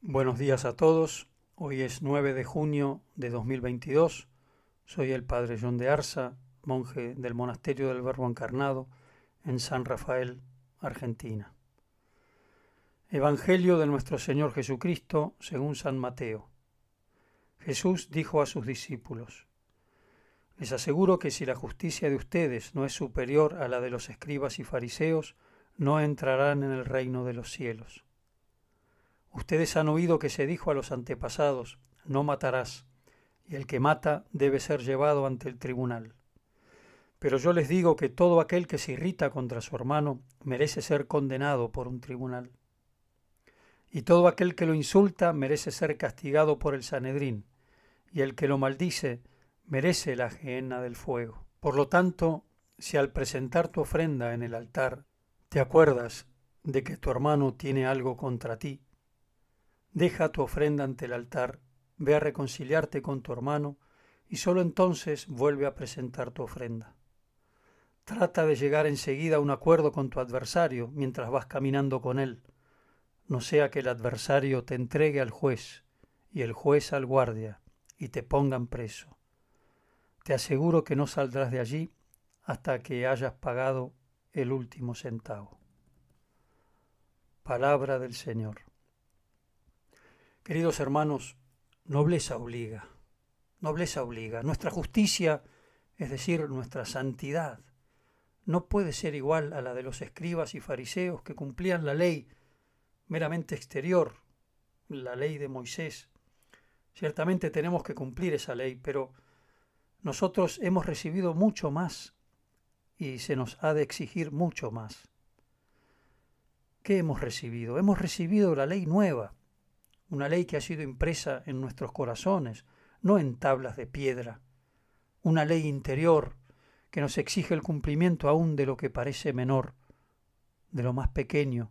Buenos días a todos. Hoy es 9 de junio de 2022. Soy el padre John de Arza, monje del Monasterio del Verbo Encarnado en San Rafael, Argentina. Evangelio de nuestro Señor Jesucristo según San Mateo. Jesús dijo a sus discípulos, Les aseguro que si la justicia de ustedes no es superior a la de los escribas y fariseos, no entrarán en el reino de los cielos. Ustedes han oído que se dijo a los antepasados, no matarás, y el que mata debe ser llevado ante el tribunal. Pero yo les digo que todo aquel que se irrita contra su hermano merece ser condenado por un tribunal. Y todo aquel que lo insulta merece ser castigado por el Sanedrín, y el que lo maldice merece la gehenna del fuego. Por lo tanto, si al presentar tu ofrenda en el altar te acuerdas de que tu hermano tiene algo contra ti, Deja tu ofrenda ante el altar, ve a reconciliarte con tu hermano y sólo entonces vuelve a presentar tu ofrenda. Trata de llegar enseguida a un acuerdo con tu adversario mientras vas caminando con él, no sea que el adversario te entregue al juez y el juez al guardia y te pongan preso. Te aseguro que no saldrás de allí hasta que hayas pagado el último centavo. Palabra del Señor. Queridos hermanos, nobleza obliga, nobleza obliga. Nuestra justicia, es decir, nuestra santidad, no puede ser igual a la de los escribas y fariseos que cumplían la ley meramente exterior, la ley de Moisés. Ciertamente tenemos que cumplir esa ley, pero nosotros hemos recibido mucho más y se nos ha de exigir mucho más. ¿Qué hemos recibido? Hemos recibido la ley nueva, una ley que ha sido impresa en nuestros corazones, no en tablas de piedra, una ley interior que nos exige el cumplimiento aún de lo que parece menor, de lo más pequeño,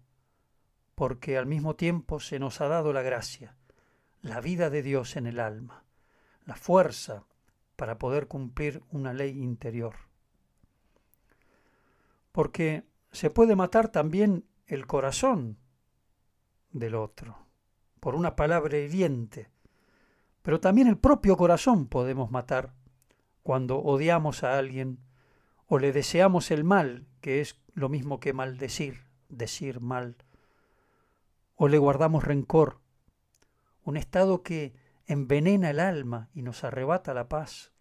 porque al mismo tiempo se nos ha dado la gracia, la vida de Dios en el alma, la fuerza para poder cumplir una ley interior. Porque se puede matar también el corazón del otro por una palabra hiriente, pero también el propio corazón podemos matar cuando odiamos a alguien o le deseamos el mal, que es lo mismo que maldecir, decir mal, o le guardamos rencor, un estado que envenena el alma y nos arrebata la paz.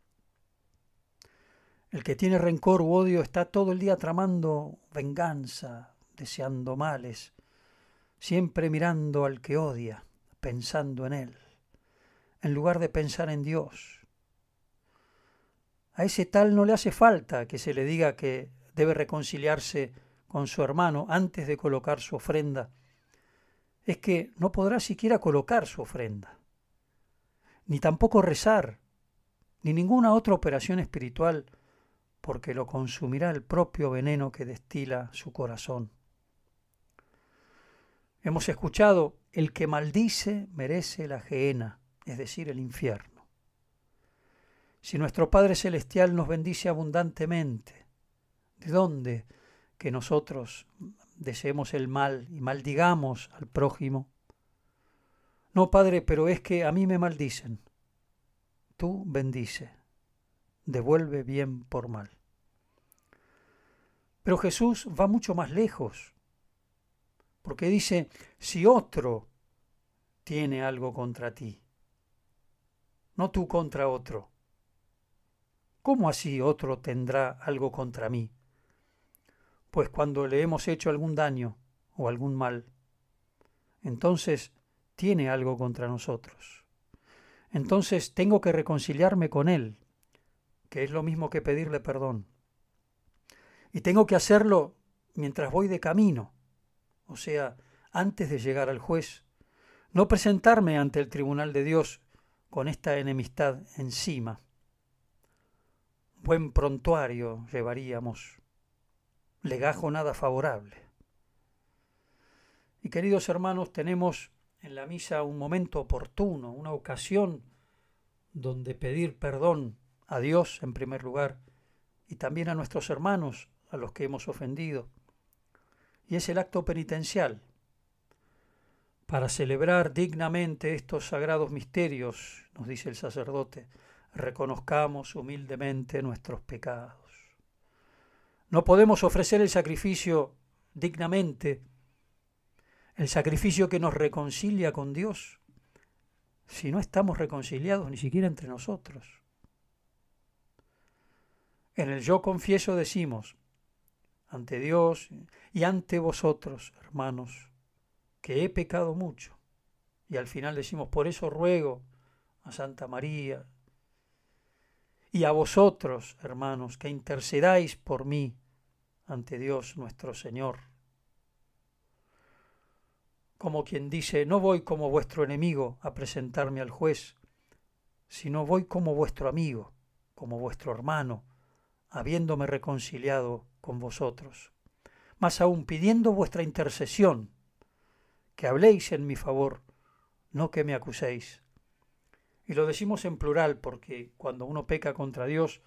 El que tiene rencor u odio está todo el día tramando venganza, deseando males, siempre mirando al que odia, pensando en él, en lugar de pensar en Dios. A ese tal no le hace falta que se le diga que debe reconciliarse con su hermano antes de colocar su ofrenda. Es que no podrá siquiera colocar su ofrenda, ni tampoco rezar, ni ninguna otra operación espiritual, porque lo consumirá el propio veneno que destila su corazón. Hemos escuchado, el que maldice merece la gehenna, es decir, el infierno. Si nuestro Padre Celestial nos bendice abundantemente, ¿de dónde que nosotros deseemos el mal y maldigamos al prójimo? No, Padre, pero es que a mí me maldicen. Tú bendice, devuelve bien por mal. Pero Jesús va mucho más lejos porque dice, si otro tiene algo contra ti, no tú contra otro. ¿Cómo así otro tendrá algo contra mí? Pues cuando le hemos hecho algún daño o algún mal, entonces tiene algo contra nosotros. Entonces tengo que reconciliarme con él, que es lo mismo que pedirle perdón. Y tengo que hacerlo mientras voy de camino, o sea, antes de llegar al juez, no presentarme ante el tribunal de Dios con esta enemistad encima. Buen prontuario llevaríamos, legajo nada favorable. Y queridos hermanos, tenemos en la misa un momento oportuno, una ocasión donde pedir perdón a Dios en primer lugar y también a nuestros hermanos a los que hemos ofendido y es el acto penitencial. Para celebrar dignamente estos sagrados misterios, nos dice el sacerdote, reconozcamos humildemente nuestros pecados. No podemos ofrecer el sacrificio dignamente, el sacrificio que nos reconcilia con Dios, si no estamos reconciliados ni siquiera entre nosotros. En el yo confieso decimos, ante Dios y ante vosotros, hermanos, que he pecado mucho. Y al final decimos, por eso ruego a Santa María y a vosotros, hermanos, que intercedáis por mí ante Dios nuestro Señor. Como quien dice, no voy como vuestro enemigo a presentarme al juez, sino voy como vuestro amigo, como vuestro hermano, habiéndome reconciliado con vosotros. Más aún pidiendo vuestra intercesión, que habléis en mi favor, no que me acuséis. Y lo decimos en plural porque cuando uno peca contra Dios,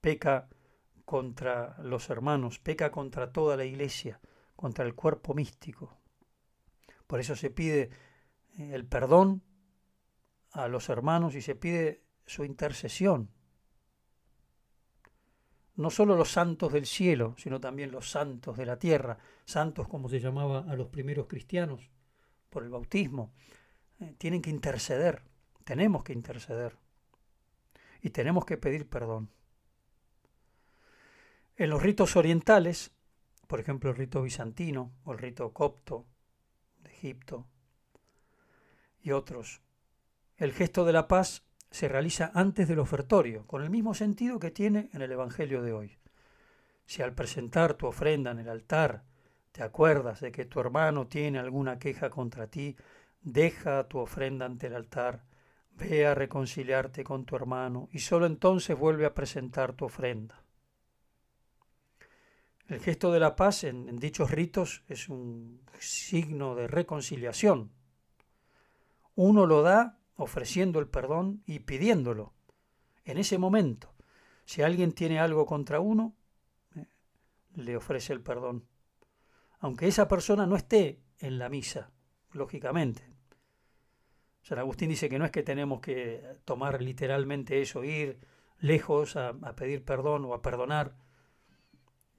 peca contra los hermanos, peca contra toda la iglesia, contra el cuerpo místico. Por eso se pide eh, el perdón a los hermanos y se pide su intercesión. No solo los santos del cielo, sino también los santos de la tierra, santos como se llamaba a los primeros cristianos por el bautismo, eh, tienen que interceder tenemos que interceder y tenemos que pedir perdón. En los ritos orientales, por ejemplo el rito bizantino o el rito copto de Egipto y otros, el gesto de la paz se realiza antes del ofertorio, con el mismo sentido que tiene en el Evangelio de hoy. Si al presentar tu ofrenda en el altar te acuerdas de que tu hermano tiene alguna queja contra ti, deja tu ofrenda ante el altar Ve a reconciliarte con tu hermano y solo entonces vuelve a presentar tu ofrenda. El gesto de la paz en, dichos ritos es un signo de reconciliación. Uno lo da ofreciendo el perdón y pidiéndolo. En ese momento, si alguien tiene algo contra uno, eh, le ofrece el perdón. Aunque esa persona no esté en la misa, lógicamente, San Agustín dice que no es que tenemos que tomar literalmente eso, ir lejos a, pedir perdón o a perdonar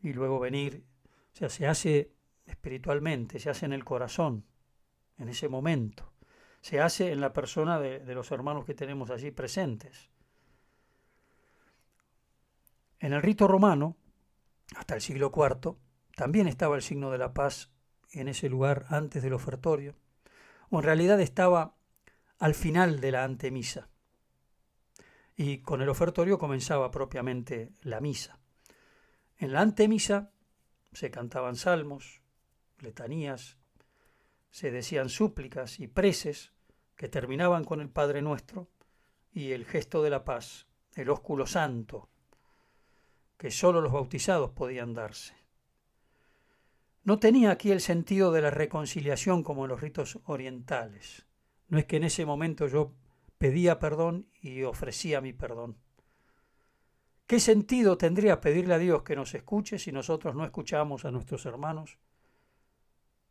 y luego venir. O sea, se hace espiritualmente, se hace en el corazón, en ese momento. Se hace en la persona de, de los hermanos que tenemos allí presentes. En el rito romano, hasta el siglo IV, también estaba el signo de la paz en ese lugar antes del ofertorio, o en realidad estaba al final de la antemisa. Y con el ofertorio comenzaba propiamente la misa. En la antemisa se cantaban salmos, letanías, se decían súplicas y preces que terminaban con el Padre Nuestro y el gesto de la paz, el ósculo santo, que sólo los bautizados podían darse. No tenía aquí el sentido de la reconciliación como en los ritos orientales. No es que en ese momento yo pedía perdón y ofrecía mi perdón. ¿Qué sentido tendría pedirle a Dios que nos escuche si nosotros no escuchamos a nuestros hermanos?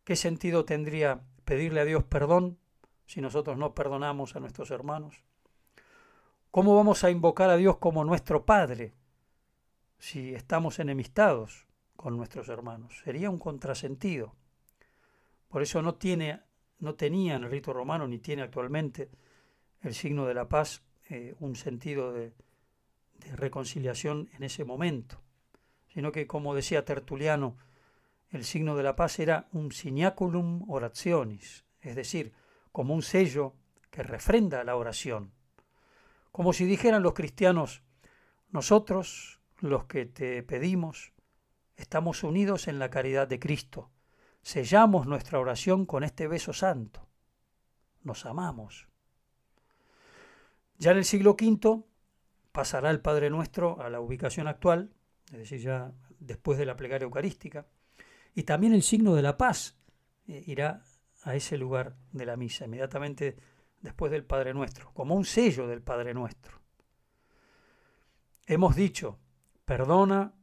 ¿Qué sentido tendría pedirle a Dios perdón si nosotros no perdonamos a nuestros hermanos? ¿Cómo vamos a invocar a Dios como nuestro Padre si estamos enemistados con nuestros hermanos? Sería un contrasentido. Por eso no tiene no tenía en el rito romano ni tiene actualmente el signo de la paz eh, un sentido de, de reconciliación en ese momento, sino que como decía Tertuliano, el signo de la paz era un signaculum orationis, es decir, como un sello que refrenda la oración, como si dijeran los cristianos, nosotros, los que te pedimos, estamos unidos en la caridad de Cristo, Sellamos nuestra oración con este beso santo. Nos amamos. Ya en el siglo V pasará el Padre Nuestro a la ubicación actual, es decir, ya después de la plegaria eucarística, y también el signo de la paz eh, irá a ese lugar de la misa, inmediatamente después del Padre Nuestro, como un sello del Padre Nuestro. Hemos dicho, perdona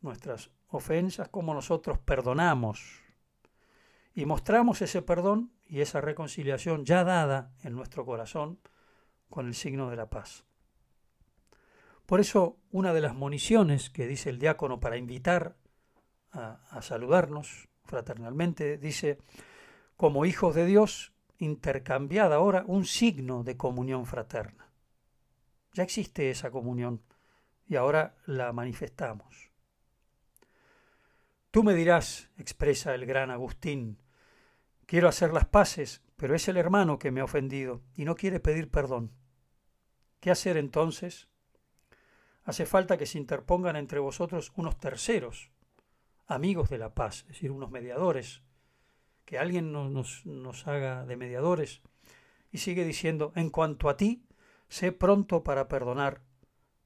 nuestras ofensas como nosotros perdonamos y mostramos ese perdón y esa reconciliación ya dada en nuestro corazón con el signo de la paz. Por eso, una de las municiones que dice el diácono para invitar a, saludarnos fraternalmente, dice, como hijos de Dios, intercambiad ahora un signo de comunión fraterna. Ya existe esa comunión y ahora la manifestamos. Tú me dirás, expresa el gran Agustín, quiero hacer las paces, pero es el hermano que me ha ofendido y no quiere pedir perdón. ¿Qué hacer entonces? Hace falta que se interpongan entre vosotros unos terceros, amigos de la paz, es decir, unos mediadores, que alguien nos, nos, haga de mediadores. Y sigue diciendo, en cuanto a ti, sé pronto para perdonar,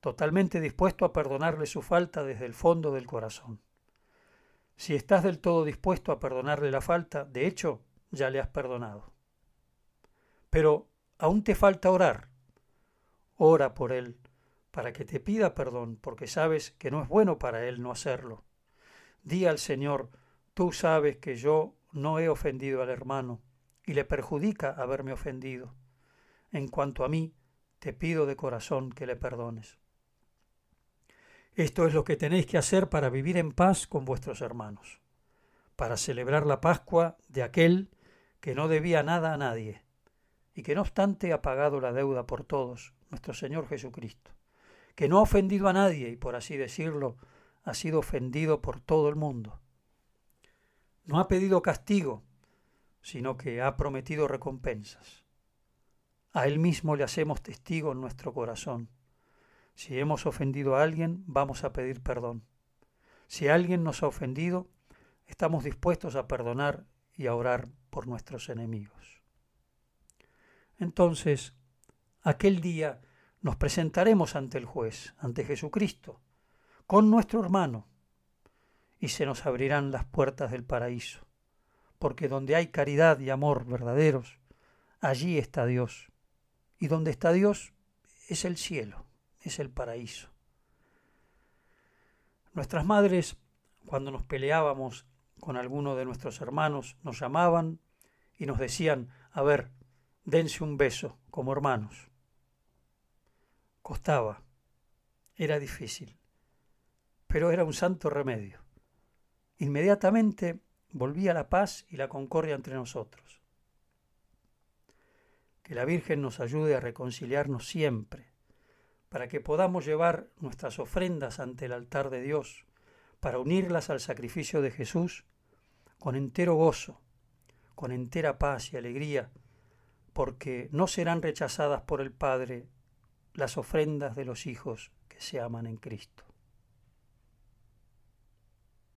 totalmente dispuesto a perdonarle su falta desde el fondo del corazón. Si estás del todo dispuesto a perdonarle la falta, de hecho, ya le has perdonado. Pero aún te falta orar. Ora por él, para que te pida perdón, porque sabes que no es bueno para él no hacerlo. Di al Señor, tú sabes que yo no he ofendido al hermano, y le perjudica haberme ofendido. En cuanto a mí, te pido de corazón que le perdones. Esto es lo que tenéis que hacer para vivir en paz con vuestros hermanos, para celebrar la Pascua de aquel que no debía nada a nadie, y que no obstante ha pagado la deuda por todos, nuestro Señor Jesucristo, que no ha ofendido a nadie y por así decirlo, ha sido ofendido por todo el mundo. No ha pedido castigo, sino que ha prometido recompensas. A Él mismo le hacemos testigo en nuestro corazón. Si hemos ofendido a alguien, vamos a pedir perdón. Si alguien nos ha ofendido, estamos dispuestos a perdonar y a orar por nuestros enemigos. Entonces, aquel día nos presentaremos ante el juez, ante Jesucristo, con nuestro hermano, y se nos abrirán las puertas del paraíso, porque donde hay caridad y amor verdaderos, allí está Dios, y donde está Dios es el cielo, es el paraíso. Nuestras madres, cuando nos peleábamos con alguno de nuestros hermanos, nos llamaban y nos decían, a ver, dense un beso como hermanos. Costaba, era difícil, pero era un santo remedio. Inmediatamente volvía la paz y la concordia entre nosotros. Que la Virgen nos ayude a reconciliarnos siempre, para que podamos llevar nuestras ofrendas ante el altar de Dios, para unirlas al sacrificio de Jesús con entero gozo, con entera paz y alegría, porque no serán rechazadas por el Padre las ofrendas de los hijos que se aman en Cristo.